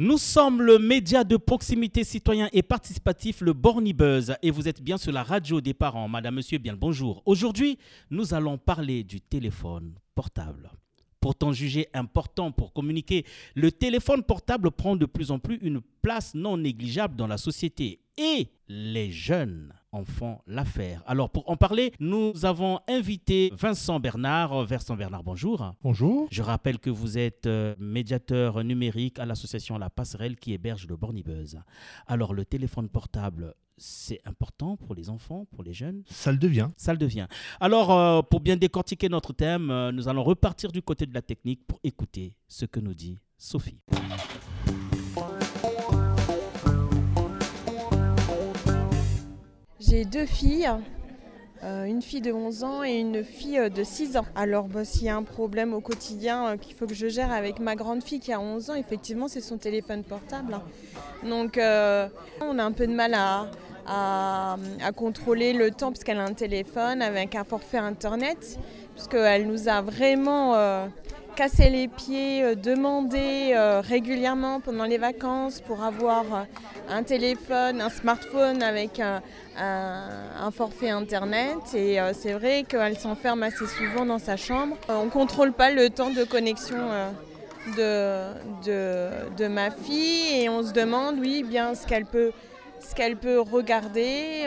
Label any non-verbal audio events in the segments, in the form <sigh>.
Nous sommes le média de proximité citoyen et participatif, le Bornibuzz, et vous êtes bien sur la radio des parents. Madame, monsieur, bien le bonjour. Aujourd'hui, nous allons parler du téléphone portable. Pourtant jugé important pour communiquer, le téléphone portable prend de plus en plus une place non négligeable dans la société. Et les jeunes en font l'affaire. Alors pour en parler, nous avons invité Vincent Bernard. Vincent Bernard, bonjour. Bonjour. Je rappelle que vous êtes euh, médiateur numérique à l'association La Passerelle qui héberge le Bornibuzz. Alors le téléphone portable, c'est important pour les enfants, pour les jeunes? Ça le devient. Ça le devient. Alors, euh, pour bien décortiquer notre thème, euh, nous allons repartir du côté de la technique pour écouter ce que nous dit Sophie. J'ai deux filles, euh, une fille de 11 ans et une fille euh, de 6 ans. Alors bah, s'il y a un problème au quotidien euh, qu'il faut que je gère avec ma grande fille qui a 11 ans, effectivement c'est son téléphone portable. Donc on a un peu de mal à, à, contrôler le temps parce qu'elle a un téléphone avec un forfait internet, puisqu'elle nous a vraiment casser les pieds, euh, demander euh, régulièrement pendant les vacances pour avoir euh, un téléphone, un smartphone avec un, forfait internet. Et c'est vrai qu'elle s'enferme assez souvent dans sa chambre. On ne contrôle pas le temps de connexion. De, de, ma fille et on se demande oui bien ce qu'elle peut ce qu'elle peut regarder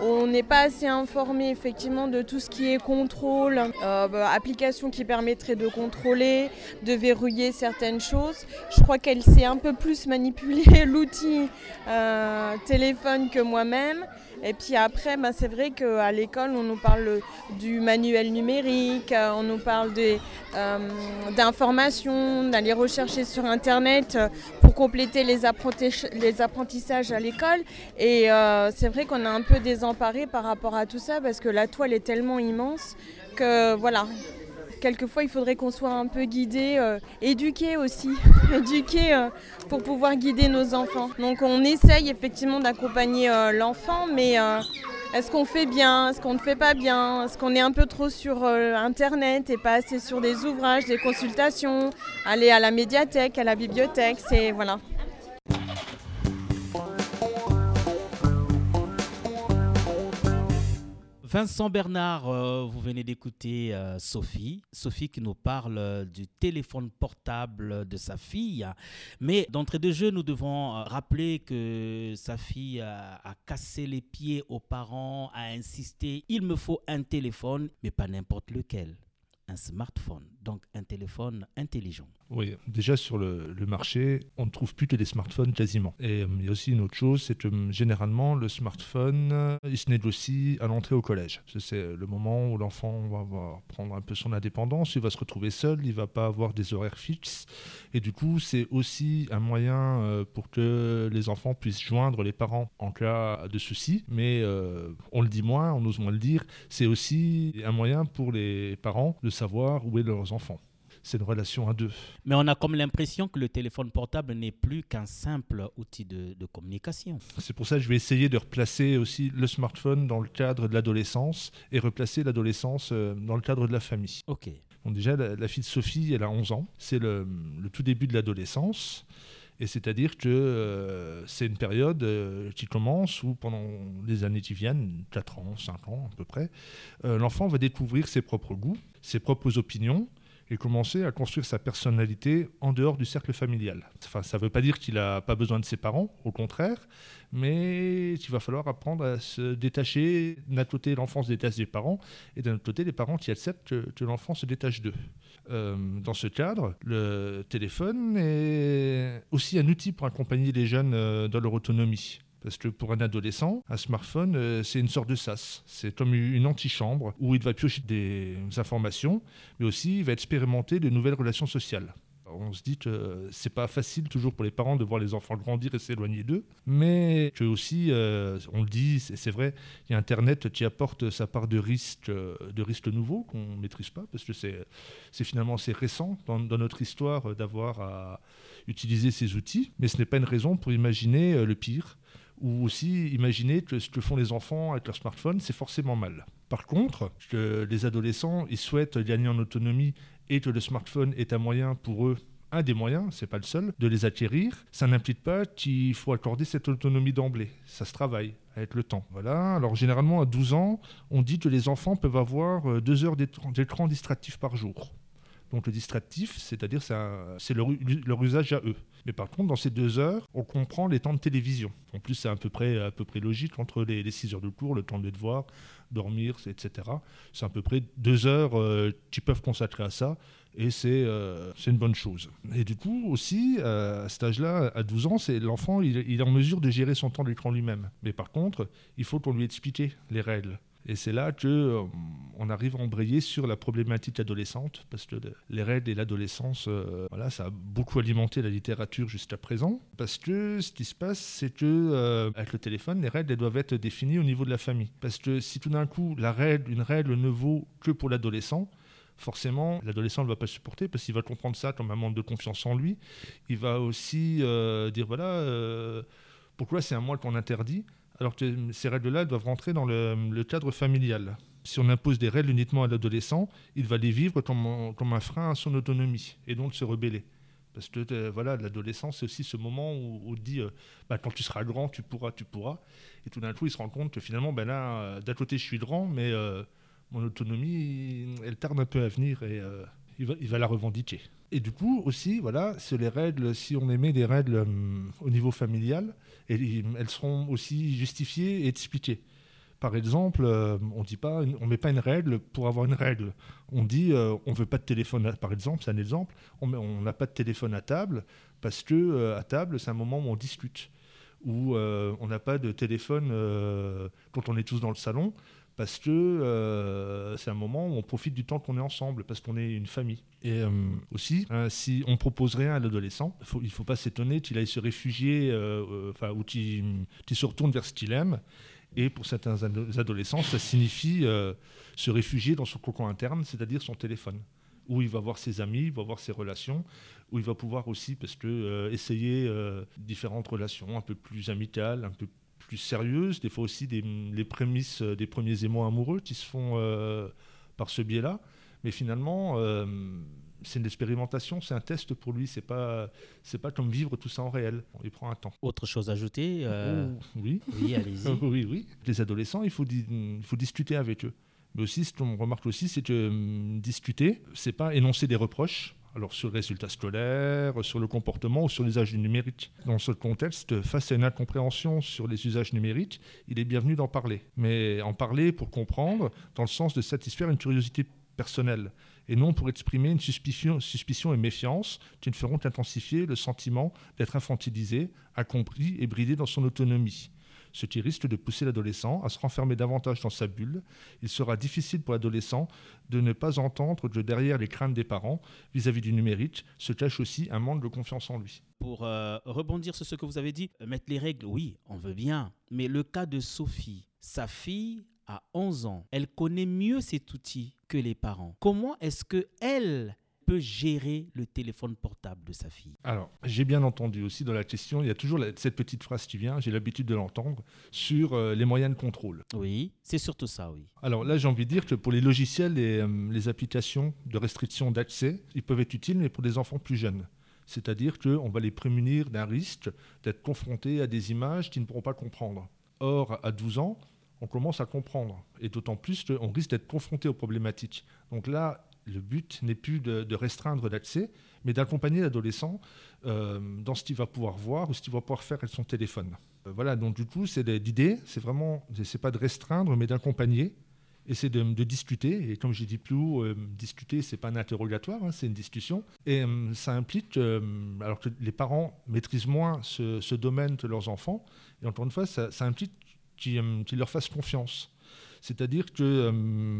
on n'est pas assez informé effectivement de tout ce qui est contrôle, euh, bah, application qui permettrait de contrôler, de verrouiller certaines choses. Je crois qu'elle sait un peu plus manipuler <laughs> l'outil euh, téléphone que moi-même. Et puis après, bah, c'est vrai qu'à l'école, on nous parle du manuel numérique, euh, on nous parle d'informations, d'aller rechercher sur Internet pour compléter les, apprentissages à l'école. Et c'est vrai qu'on a un peu des emparé par rapport à tout ça parce que la toile est tellement immense que voilà. Quelquefois, il faudrait qu'on soit un peu guidé, euh, éduqué aussi, <laughs> éduqué euh, pour pouvoir guider nos enfants. Donc, on essaye effectivement d'accompagner euh, l'enfant, mais est-ce qu'on fait bien Est-ce qu'on ne fait pas bien? Est-ce qu'on est un peu trop sur Internet et pas assez sur des ouvrages, des consultations? Aller à la médiathèque, à la bibliothèque, c'est voilà. Vincent Bernard, euh, vous venez d'écouter euh, Sophie. Sophie qui nous parle euh, du téléphone portable de sa fille. Mais d'entrée de jeu, nous devons rappeler que sa fille a, a, cassé les pieds aux parents, a insisté, il me faut un téléphone, mais pas n'importe lequel, un smartphone, donc un téléphone intelligent. Oui, déjà sur le, marché, on ne trouve plus que des smartphones quasiment. Et euh, il y a aussi une autre chose, c'est que hum, généralement, le smartphone, euh, il se négocie à l'entrée au collège. C'est le moment où l'enfant va, prendre un peu son indépendance, il va se retrouver seul, il va pas avoir des horaires fixes. Et du coup, c'est aussi un moyen euh, pour que les enfants puissent joindre les parents en cas de souci. Mais on le dit moins, on ose moins le dire, c'est aussi un moyen pour les parents de savoir où est leurs enfants c'est une relation à deux. Mais on a comme l'impression que le téléphone portable n'est plus qu'un simple outil de, communication. C'est pour ça que je vais essayer de replacer aussi le smartphone dans le cadre de l'adolescence et replacer l'adolescence euh, dans le cadre de la famille. Ok. Bon, déjà, la, fille de Sophie, elle a 11 ans. C'est le, tout début de l'adolescence. Et c'est-à-dire que euh, c'est une période euh, qui commence où pendant les années qui viennent, 4 ans, 5 ans à peu près, l'enfant va découvrir ses propres goûts, ses propres opinions, et commencer à construire sa personnalité en dehors du cercle familial. Enfin, ça ne veut pas dire qu'il n'a pas besoin de ses parents, au contraire, mais il va falloir apprendre à se détacher. D'un côté, l'enfant se détache des parents, et d'un autre côté, les parents qui acceptent que, l'enfant se détache d'eux. Euh, dans ce cadre, le téléphone est aussi un outil pour accompagner les jeunes euh, dans leur autonomie. Parce que pour un adolescent, un smartphone, euh, c'est une sorte de sas. C'est comme une antichambre où il va piocher des informations, mais aussi il va expérimenter de nouvelles relations sociales. On se dit que c'est pas facile toujours pour les parents de voir les enfants grandir et s'éloigner d'eux, mais que aussi, euh, on le dit, c'est vrai, il y a Internet qui apporte sa part de risques de risques nouveaux qu'on ne maîtrise pas, parce que c'est finalement assez récent dans, notre histoire d'avoir à utiliser ces outils, mais ce n'est pas une raison pour imaginer euh, le pire ou aussi imaginer que ce que font les enfants avec leur smartphone, c'est forcément mal. Par contre, que les adolescents, ils souhaitent gagner en autonomie et que le smartphone est un moyen pour eux un des moyens, c'est pas le seul, de les acquérir. Ça n'implique pas qu'il faut accorder cette autonomie d'emblée. Ça se travaille avec le temps. Voilà. Alors généralement à 12 ans, on dit que les enfants peuvent avoir euh, deux heures d'écran distractif par jour. Donc le distractif, c'est-à-dire c'est leur, usage à eux. Mais par contre, dans ces deux heures, on comprend les temps de télévision. En plus, c'est à peu près, à peu près logique entre les, six heures de cours, le temps de devoir, dormir, etc. C'est à peu près deux heures euh, qui peuvent consacrer à ça. Et euh, c'est une bonne chose. Et du coup, aussi, à cet âge-là, à 12 ans, l'enfant, il, est en mesure de gérer son temps d'écran lui-même. Mais par contre, il faut qu'on lui explique les règles. Et c'est là que euh, on arrive à embrayer sur la problématique adolescente, parce que les règles et l'adolescence, euh, voilà, ça a beaucoup alimenté la littérature jusqu'à présent. Parce que ce qui se passe, c'est que euh, avec le téléphone, les règles elles doivent être définies au niveau de la famille. Parce que si tout d'un coup, la règle, une règle ne vaut que pour l'adolescent, forcément, l'adolescent ne va pas supporter parce qu'il va comprendre ça comme un manque de confiance en lui. Il va aussi dire voilà, pourquoi c'est à moi qu'on interdit? Alors que ces règles-là doivent rentrer dans le, cadre familial. Si on impose des règles uniquement à l'adolescent, il va les vivre comme, un frein à son autonomie et donc se rebeller. Parce que euh, voilà, l'adolescence, c'est aussi ce moment où, on dit euh, bah, quand tu seras grand, tu pourras, tu pourras. Et tout d'un coup, il se rend compte que finalement, ben là, euh, d'un côté, je suis grand, mais mon autonomie, elle tarde un peu à venir et il, va, la revendiquer. Et du coup, aussi, voilà, c'est les règles, si on émet des règles au niveau familial, elles seront aussi justifiées et expliquées. Par exemple, euh, on on met pas une règle pour avoir une règle. On dit, euh, on veut pas de téléphone. par exemple, c'est un exemple. On n'a pas de téléphone à table parce que euh, à table, c'est un moment où on discute. Ou on n'a pas de téléphone quand on est tous dans le salon parce que c'est un moment où on profite du temps qu'on est ensemble, parce qu'on est une famille. Et euh, aussi, hein, si on propose rien à l'adolescent, il ne faut pas s'étonner qu'il aille se réfugier, euh, euh, enfin, ou qu'il se retourne vers ce qu'il aime. Et pour certains adolescents, ça signifie se réfugier dans son cocon interne, c'est-à-dire son téléphone, où il va voir ses amis, il va voir ses relations, où il va pouvoir aussi, parce que essayer différentes relations un peu plus amicales, un peu plus sérieuses, des fois aussi des, les prémices des premiers émois amoureux qui se font par ce biais-là. Mais finalement, euh, c'est une expérimentation, c'est un test pour lui. C'est pas, c'est pas comme vivre tout ça en réel. Il prend un temps. Autre chose à ajouter euh, oh, Oui. Oui, allez-y. <laughs> oui, oui. Les adolescents, il faut, il faut discuter avec eux. Mais aussi, ce qu'on remarque aussi, c'est que hum, discuter, c'est pas énoncer des reproches. Alors sur le résultat scolaire, sur le comportement ou sur l'usage du numérique. Dans ce contexte, face à une incompréhension sur les usages numériques, il est bienvenu d'en parler. Mais en parler pour comprendre, dans le sens de satisfaire une curiosité personnel, et non pour exprimer une suspicion, suspicion et méfiance qui ne feront qu'intensifier le sentiment d'être infantilisé, incompris et bridé dans son autonomie. Ce qui risque de pousser l'adolescent à se renfermer davantage dans sa bulle. Il sera difficile pour l'adolescent de ne pas entendre que derrière les craintes des parents vis-à-vis du numérique se cache aussi un manque de confiance en lui. Pour euh, rebondir sur ce que vous avez dit, euh, mettre les règles, oui, on veut bien. Mais le cas de Sophie, sa fille à 11 ans, elle connaît mieux cet outil que les parents. Comment est-ce que elle peut gérer le téléphone portable de sa fille Alors, j'ai bien entendu aussi dans la question, il y a toujours cette petite phrase qui vient, j'ai l'habitude de l'entendre, sur euh, les moyens de contrôle. Oui, c'est surtout ça, oui. Alors là, j'ai envie de dire que pour les logiciels et euh, les applications de restriction d'accès, ils peuvent être utiles, mais pour des enfants plus jeunes. C'est-à-dire qu'on va les prémunir d'un risque d'être confrontés à des images qu'ils ne pourront pas comprendre. Or, à 12 ans, on commence à comprendre. Et d'autant plus qu'on risque d'être confronté aux problématiques. Donc là, le but n'est plus de, restreindre l'accès, mais d'accompagner l'adolescent euh, dans ce qu'il va pouvoir voir ou ce qu'il va pouvoir faire avec son téléphone. Euh, voilà, donc du coup, c'est l'idée, c'est vraiment, c'est pas de restreindre, mais d'accompagner, et c'est de, discuter. Et comme j'ai dit plus haut, euh, discuter, c'est pas un interrogatoire, hein, c'est une discussion. Et ça implique, alors que les parents maîtrisent moins ce, domaine que leurs enfants, et encore une fois, ça, ça implique qui, leur fassent confiance. C'est-à-dire que euh,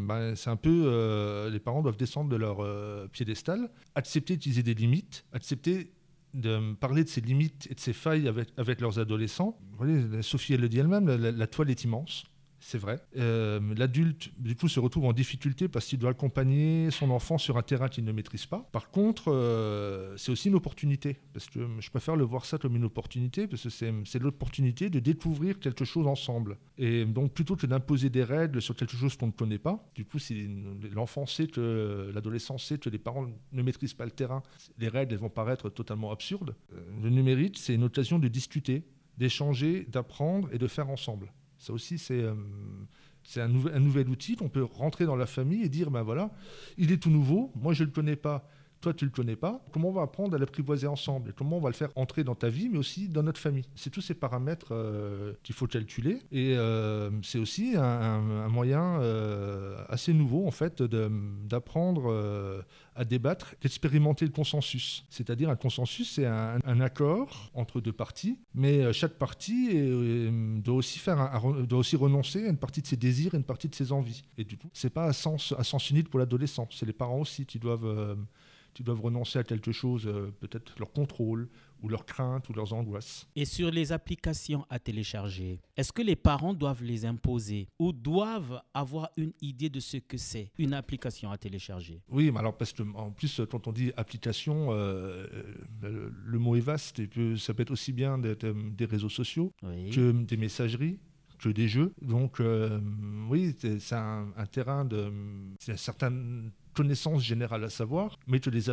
bah, c'est un peu. Euh, les parents doivent descendre de leur euh, piédestal, accepter d'utiliser des limites, accepter de parler de ces limites et de ces failles avec, avec leurs adolescents. Vous voyez, Sophie, elle le dit elle-même, la, toile est immense. C'est vrai. Euh, l'adulte, du coup, se retrouve en difficulté parce qu'il doit accompagner son enfant sur un terrain qu'il ne maîtrise pas. Par contre, euh, c'est aussi une opportunité, parce que je préfère le voir ça comme une opportunité, parce que c'est l'opportunité de découvrir quelque chose ensemble. Et donc, plutôt que d'imposer des règles sur quelque chose qu'on ne connaît pas, du coup, si l'enfant sait que l'adolescent sait que les parents ne maîtrisent pas le terrain, les règles elles vont paraître totalement absurdes. Euh, le numérique, c'est une occasion de discuter, d'échanger, d'apprendre et de faire ensemble. Ça aussi, c'est euh, un, un, nouvel outil qu'on peut rentrer dans la famille et dire, ben voilà, il est tout nouveau, moi je ne le connais pas, toi tu ne le connais pas, comment on va apprendre à l'apprivoiser ensemble comment on va le faire entrer dans ta vie, mais aussi dans notre famille? C'est tous ces paramètres euh, qu'il faut calculer et euh, c'est aussi un, moyen assez nouveau en fait d'apprendre à débattre, d'expérimenter le consensus. C'est-à-dire un consensus, c'est un, accord entre deux parties, mais euh, chaque partie euh, doit, aussi faire doit aussi renoncer à une partie de ses désirs et une partie de ses envies. Et du coup, c'est pas à sens, à sens unique pour l'adolescent, c'est les parents aussi qui doivent, euh, qui doivent renoncer à quelque chose, peut-être leur contrôle, ou leurs craintes ou leurs angoisses. Et sur les applications à télécharger, est-ce que les parents doivent les imposer ou doivent avoir une idée de ce que c'est une application à télécharger? Oui, mais alors parce que en plus quand on dit application, euh, euh, le, mot est vaste et ça peut être aussi bien des, des réseaux sociaux que des messageries que des jeux. Donc oui, c'est un, un, terrain de... C'est une certaine connaissance générale à savoir, mais que les,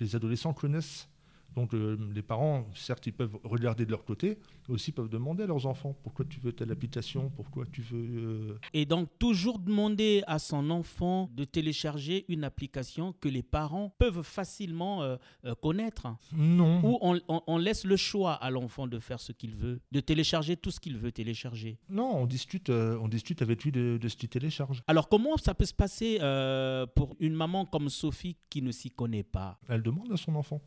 les adolescents connaissent donc euh, les parents, certes, ils peuvent regarder de leur côté, aussi peuvent demander à leurs enfants pourquoi tu veux telle application, pourquoi tu veux... Euh, Et donc toujours demander à son enfant de télécharger une application que les parents peuvent facilement euh, connaître. Non. Ou on, laisse le choix à l'enfant de faire ce qu'il veut, de télécharger tout ce qu'il veut télécharger. Non, on discute, on discute avec lui de, de ce qu'il télécharge. Alors comment ça peut se passer pour une maman comme Sophie qui ne s'y connaît pas? Elle demande à son enfant.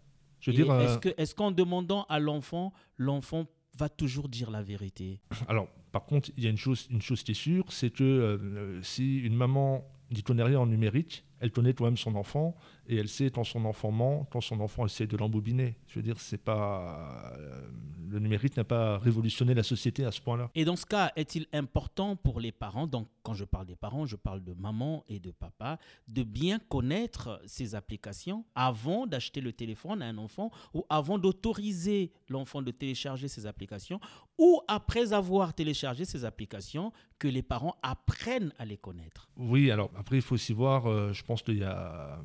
Euh, est-ce qu'en demandant à l'enfant, l'enfant va toujours dire la vérité? Alors, par contre, il y a une chose, une chose qui est sûre, c'est que euh, si une maman n'y connaît rien en numérique, elle connaît quand même son enfant et elle sait quand son enfant ment, quand son enfant essaie de l'embobiner. Je veux dire, c'est pas euh, le numérique n'a pas révolutionné la société à ce point-là. Et dans ce cas, est-il important pour les parents, donc quand je parle des parents, je parle de maman et de papa, de bien connaître ces applications avant d'acheter le téléphone à un enfant ou avant d'autoriser l'enfant de télécharger ces applications ou après avoir téléchargé ces applications que les parents apprennent à les connaître? Oui, alors après il faut aussi voir, euh, je pense qu'il y a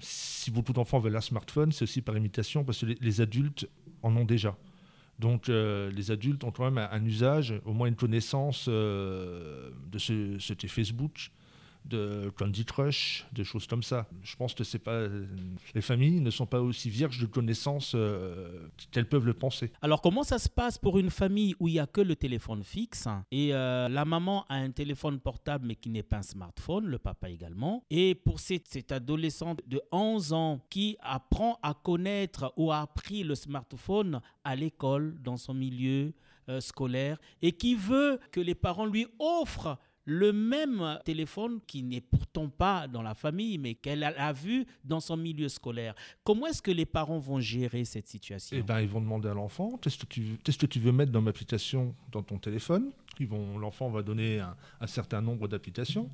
si beaucoup d'enfants veulent un smartphone, c'est aussi par imitation parce que les, adultes en ont déjà. Donc euh, les adultes ont quand même un, usage, au moins une connaissance euh, de ce, ce Facebook, de Candy Crush, des choses comme ça. Je pense que c'est pas les familles ne sont pas aussi vierges de connaissances euh, qu'elles peuvent le penser. Alors comment ça se passe pour une famille où il y a que le téléphone fixe et euh, la maman a un téléphone portable mais qui n'est pas un smartphone, le papa également, et pour cette, cette adolescente de 11 ans qui apprend à connaître ou a appris le smartphone à l'école dans son milieu euh, scolaire et qui veut que les parents lui offrent le même téléphone qui n'est pourtant pas dans la famille, mais qu'elle a, vu dans son milieu scolaire. Comment est-ce que les parents vont gérer cette situation? Eh ben, ils vont demander à l'enfant qu'est-ce que, tu, veux mettre dans dans ton téléphone? L'enfant va donner un, certain nombre d'applications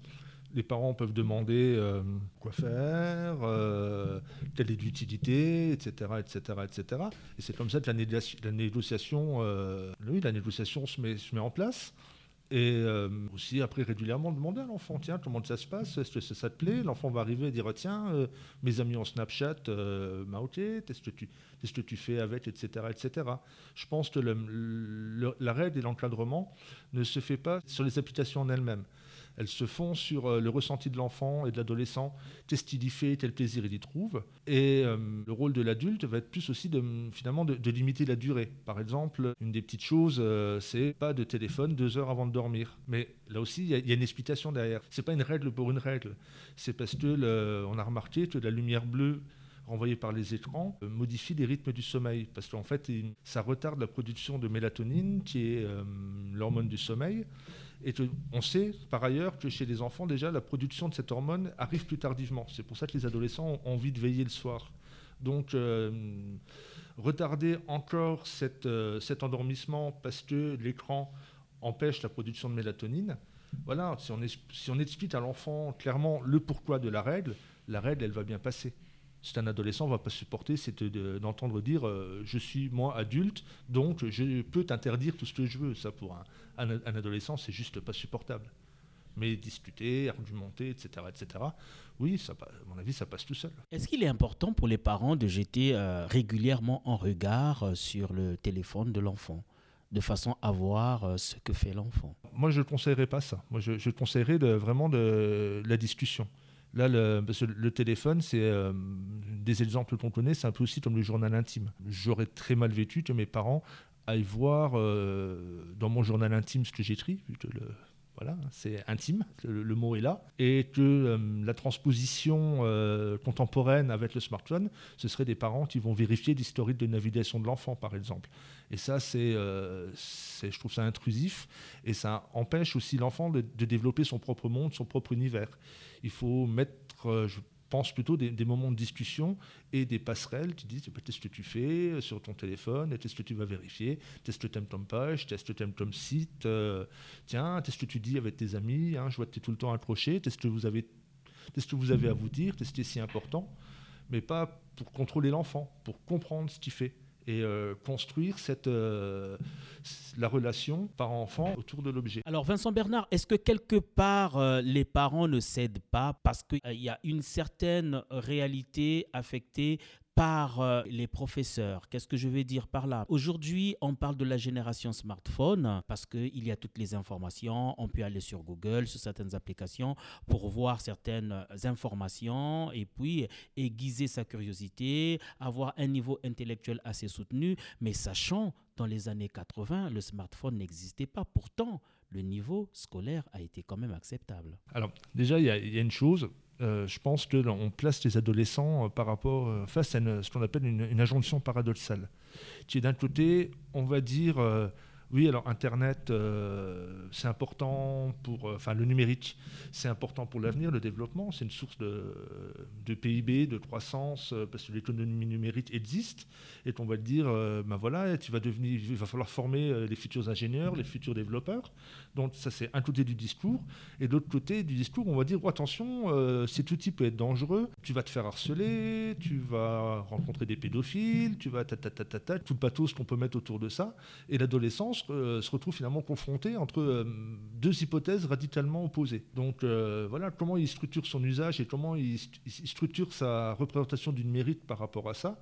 les parents peuvent demander euh, quoi faire, euh, quelle est l'utilité, etc., etc., etc. Et c'est comme ça que la, négociation, euh, oui, la négociation se met en place. Et euh, aussi, après, régulièrement, demander à l'enfant, tiens, comment ça se passe? Est-ce que ça te plaît? L'enfant va arriver et dire, tiens, euh, mes amis en Snapchat euh, m'a ok, qu'est-ce que, tu, que tu fais avec, etc., etc. Je pense que la règle et l'encadrement ne se fait pas sur les applications en elles-mêmes elles se font sur euh, le ressenti de l'enfant et de l'adolescent, qu'est-ce qu'il y fait, quel plaisir il y trouve? Et euh, le rôle de l'adulte va être plus aussi de, finalement de, limiter la durée. Par exemple, une des petites choses, euh, c'est pas de téléphone deux heures avant de dormir. Mais là aussi, il y, a une explication derrière. C'est pas une règle pour une règle. C'est parce que on a remarqué que la lumière bleue renvoyée par les écrans modifie les rythmes du sommeil parce qu'en fait ça retarde la production de mélatonine qui est l'hormone du sommeil et on sait par ailleurs que chez les enfants, déjà, la production de cette hormone arrive plus tardivement. C'est pour ça que les adolescents ont envie de veiller le soir. Donc, euh, retarder encore euh, cet endormissement parce que l'écran empêche la production de mélatonine, voilà, si on, si on explique à l'enfant clairement le pourquoi de la règle, la règle, elle va bien passer. C'est un adolescent ne va pas supporter, c'est d'entendre dire euh, je suis moi adulte, donc je peux t'interdire tout ce que je veux. Ça, pour un, un, adolescent, c'est juste pas supportable. Mais discuter, argumenter, etc., etc., oui, ça, à mon avis, ça passe tout seul. Est-ce qu'il est important pour les parents de jeter euh, régulièrement un regard euh, sur le téléphone de l'enfant de façon à voir ce que fait l'enfant? Moi, je ne conseillerais pas ça. Moi, je, je conseillerais de, vraiment de la discussion. Là, le, téléphone, c'est euh, des exemples qu'on connaît, c'est un peu aussi comme le journal intime. J'aurais très mal vécu que mes parents aillent voir euh, dans mon journal intime ce que j'écris, vu le, voilà, c'est intime, le, mot est là, et que euh, la transposition contemporaine avec le smartphone, ce serait des parents qui vont vérifier l'historique de navigation de l'enfant, par exemple. Et ça, c'est, je trouve ça intrusif, et ça empêche aussi l'enfant de, développer son propre monde, son propre univers il faut mettre, euh, pense plutôt des, moments de discussion et des passerelles qui disent qu'est-ce que tu fais sur ton téléphone, qu'est-ce que tu vas vérifier, qu'est-ce que tu aimes ton page, qu'est-ce que tu aimes ton site, euh, tiens, qu'est-ce que tu dis avec tes amis, hein, je vois que tu es tout le temps accroché, qu'est-ce que vous avez, qu'est-ce que vous avez à vous dire, qu'est-ce qui est si important, mais pas pour contrôler l'enfant, pour comprendre ce qu'il fait et euh, construire cette, euh, la relation parent-enfant autour de l'objet. Alors Vincent Bernard, est-ce que quelque part euh, les parents ne cèdent pas parce qu'il y a une certaine réalité affectée par euh, les professeurs. Qu'est-ce que je vais dire par là? Aujourd'hui, on parle de la génération smartphone parce qu'il y a toutes les informations. On peut aller sur Google, sur certaines applications pour voir certaines informations et puis aiguiser sa curiosité, avoir un niveau intellectuel assez soutenu. Mais sachant, dans les années 80, le smartphone n'existait pas. Pourtant, le niveau scolaire a été quand même acceptable. Alors déjà, il y, y, a une chose, euh, je pense qu'on place les adolescents euh, par rapport, euh, face à ce qu'on appelle une, une, injonction paradoxale, qui est d'un côté, on va dire, oui, alors Internet, euh, c'est important pour, euh, enfin le numérique, c'est important pour l'avenir, le développement, c'est une source de, de, PIB, de croissance, euh, parce que l'économie numérique existe, et on va dire, ben voilà, tu vas devenir, il va falloir former les futurs ingénieurs, les futurs développeurs. Donc ça c'est un côté du discours, et de l'autre côté du discours, on va dire, oh, attention, cet outil peut être dangereux, tu vas te faire harceler, tu vas rencontrer des pédophiles, tu vas ta ta ta ta, ta tout le pathos qu'on peut mettre autour de ça, et l'adolescence se retrouve finalement confronté entre euh, deux hypothèses radicalement opposées. Donc euh, voilà comment il structure son usage et comment il, structure sa représentation du numérique par rapport à ça.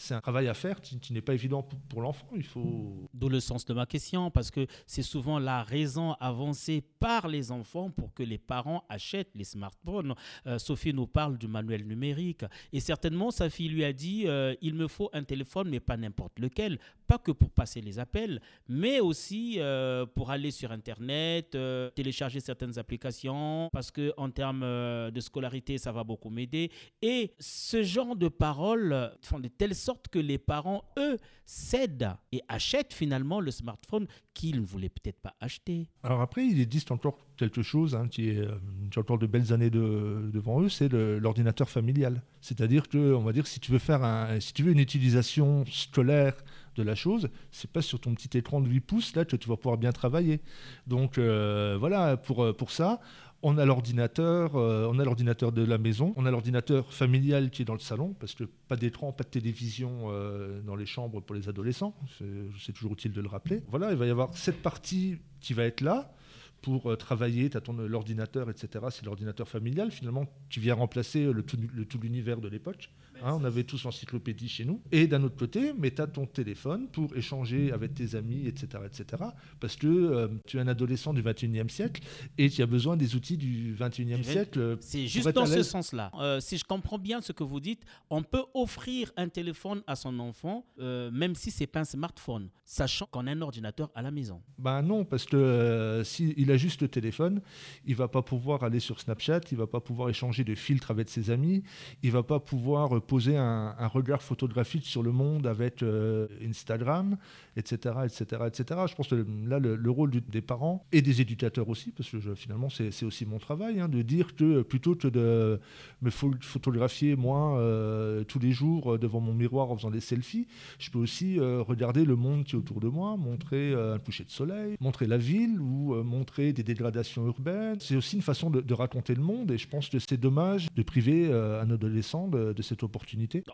C'est un travail à faire qui, n'est pas évident pour, l'enfant. Il faut. D'où le sens de ma question, parce que c'est souvent la raison avancée par les enfants pour que les parents achètent les smartphones. Sophie nous parle du manuel numérique et certainement sa fille lui a dit il me faut un téléphone, mais pas n'importe lequel, pas que pour passer les appels, mais aussi euh, pour aller sur Internet, euh, télécharger certaines applications, parce que en termes euh, de scolarité, ça va beaucoup m'aider. Et ce genre de paroles font de telle que les parents, eux, cèdent et achètent finalement le smartphone qu'ils ne voulaient peut-être pas acheter. Alors après, il existe encore quelque chose hein, qui, est, a encore de belles années de, devant eux, c'est l'ordinateur familial. C'est-à-dire que, on va dire, si tu veux faire un, si tu veux une utilisation scolaire de la chose, c'est pas sur ton petit écran de 8 pouces là que tu vas pouvoir bien travailler. Donc euh, voilà, pour, euh, pour ça, on a l'ordinateur, euh, on a l'ordinateur de la maison, on a l'ordinateur familial qui est dans le salon, parce que pas d'écran, pas de télévision dans les chambres pour les adolescents, c'est toujours utile de le rappeler. Voilà, il va y avoir cette partie qui va être là pour travailler, tu as l'ordinateur, etc. C'est l'ordinateur familial, finalement, qui vient remplacer le tout l'univers de l'époque. Hein, on avait tous l'encyclopédie chez nous. Et d'un autre côté, mais tu as ton téléphone pour échanger avec tes amis, etc. etc. parce que euh, tu es un adolescent du 21e siècle et tu as besoin des outils du 21e siècle. C'est juste dans ce sens-là. Euh, si je comprends bien ce que vous dites, on peut offrir un téléphone à son enfant, euh, même si c'est pas un smartphone, sachant qu'on a un ordinateur à la maison. Ben non, parce que s'il a juste le téléphone, il va pas pouvoir aller sur Snapchat, il va pas pouvoir échanger de filtres avec ses amis, il va pas pouvoir poser un, regard photographique sur le monde avec Instagram, etc., etc., etc. Je pense que là, le, rôle des parents et des éducateurs aussi, parce que finalement, c'est aussi mon travail, hein, de dire que plutôt que de me photographier moi tous les jours devant mon miroir en faisant des selfies, je peux aussi regarder le monde qui est autour de moi, montrer un coucher de soleil, montrer la ville ou montrer des dégradations urbaines. C'est aussi une façon de, raconter le monde et je pense que c'est dommage de priver un adolescent de cette opportunité.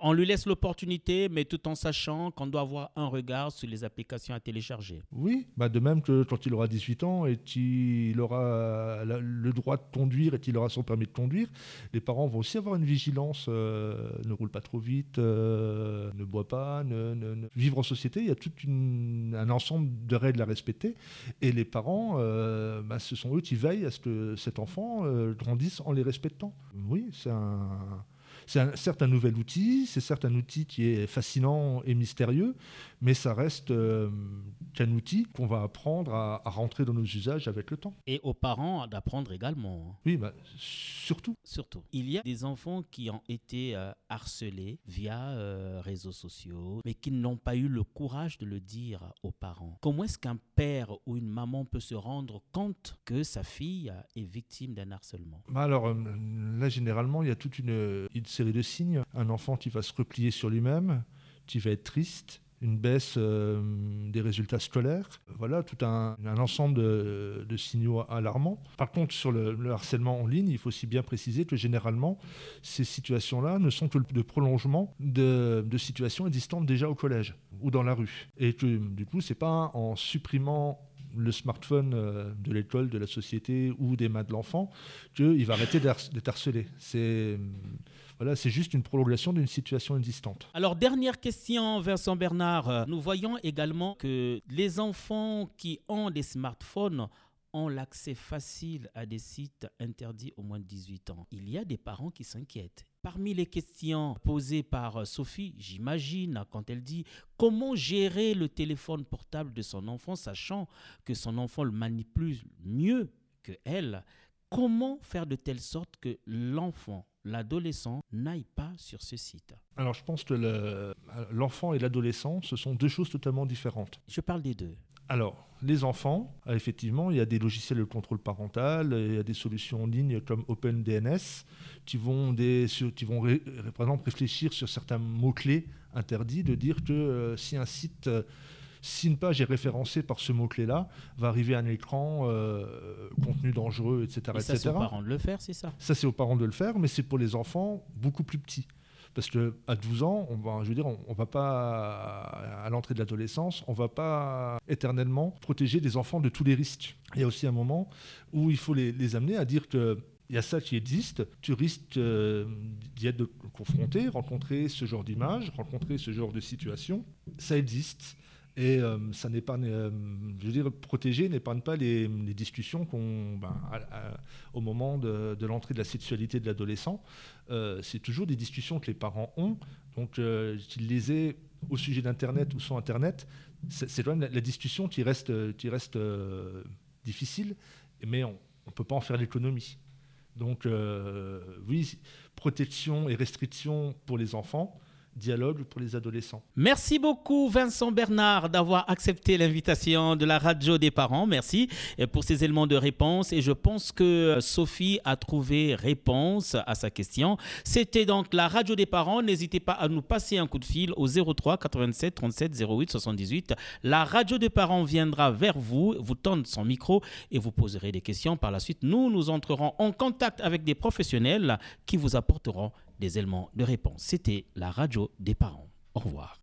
On lui laisse l'opportunité, mais tout en sachant qu'on doit avoir un regard sur les applications à télécharger. Oui, bah de même que quand il aura 18 ans et qu'il aura le droit de conduire et qu'il aura son permis de conduire, les parents vont aussi avoir une vigilance. Euh, ne roule pas trop vite, euh, ne boit pas, ne, vivre en société. Il y a tout un ensemble de règles à respecter. Et les parents, euh, bah, ce sont eux qui veillent à ce que cet enfant grandisse en les respectant. Oui, c'est un c'est certes un nouvel outil, c'est certes un outil qui est fascinant et mystérieux, mais ça reste euh, qu'un outil qu'on va apprendre à, rentrer dans nos usages avec le temps. Et aux parents d'apprendre également. Hein. Oui, bah, surtout. Surtout. Il y a des enfants qui ont été euh, harcelés via euh, réseaux sociaux, mais qui n'ont pas eu le courage de le dire aux parents. Comment est-ce qu'un père ou une maman peut se rendre compte que sa fille est victime d'un harcèlement? Bah Alors là, généralement, il y a toute une, une série de signes. Un enfant qui va se replier sur lui-même, qui va être triste, une baisse euh, des résultats scolaires. Voilà, tout un, ensemble de, signaux alarmants. Par contre, sur le, harcèlement en ligne, il faut aussi bien préciser que généralement, ces situations-là ne sont que le prolongement de, situations existantes déjà au collège ou dans la rue. Et que du coup, c'est pas en supprimant le smartphone euh, de l'école, de la société ou des mains de l'enfant qu'il va arrêter d'être harcelé. C'est voilà, c'est juste une prolongation d'une situation existante. Alors, dernière question, Vincent Bernard. Nous voyons également que les enfants qui ont des smartphones ont l'accès facile à des sites interdits au moins de 18 ans. Il y a des parents qui s'inquiètent. Parmi les questions posées par Sophie, j'imagine, quand elle dit comment gérer le téléphone portable de son enfant, sachant que son enfant le manipule mieux que elle, comment faire de telle sorte que l'enfant l'adolescent n'aille pas sur ce site Alors je pense que l'enfant et l'adolescent, ce sont deux choses totalement différentes. Je parle des deux. Alors, les enfants, effectivement, il y a des logiciels de contrôle parental, il y a des solutions en ligne comme OpenDNS qui vont, des, qui vont par exemple réfléchir sur certains mots-clés interdits, de dire que euh, si un site euh, si une page est référencée par ce mot-clé-là, va arriver un écran euh, contenu dangereux, etc. Et ça, c'est aux parents de le faire, c'est ça? Ça, c'est aux parents de le faire, mais c'est pour les enfants beaucoup plus petits. Parce qu'à 12 ans, on va, je veux dire, on, va pas, à l'entrée de l'adolescence, on va pas éternellement protéger les enfants de tous les risques. Il y a aussi un moment où il faut les, amener à dire que il y a ça qui existe, tu risques euh, d'y être confronté, rencontrer ce genre d'image, rencontrer ce genre de situation, ça existe. Et euh, ça n'épargne, euh, je veux dire, protéger n'épargne pas les, discussions qu'on, ben, au moment de, l'entrée de la sexualité de l'adolescent. Euh, c'est toujours des discussions que les parents ont. Donc, qu'ils les aient au sujet d'Internet ou sans Internet, c'est quand même la, discussion qui reste, qui reste difficile, mais on ne peut pas en faire l'économie. Donc, oui, protection et restriction pour les enfants dialogue pour les adolescents. Merci beaucoup Vincent Bernard d'avoir accepté l'invitation de la radio des parents. Merci pour ces éléments de réponse et je pense que Sophie a trouvé réponse à sa question. C'était donc la radio des parents. N'hésitez pas à nous passer un coup de fil au 03 87 37 08 78. La radio des parents viendra vers vous, vous tendre son micro et vous poserez des questions. Par la suite, nous nous entrerons en contact avec des professionnels qui vous apporteront des éléments de réponse. C'était la radio des parents. Au revoir.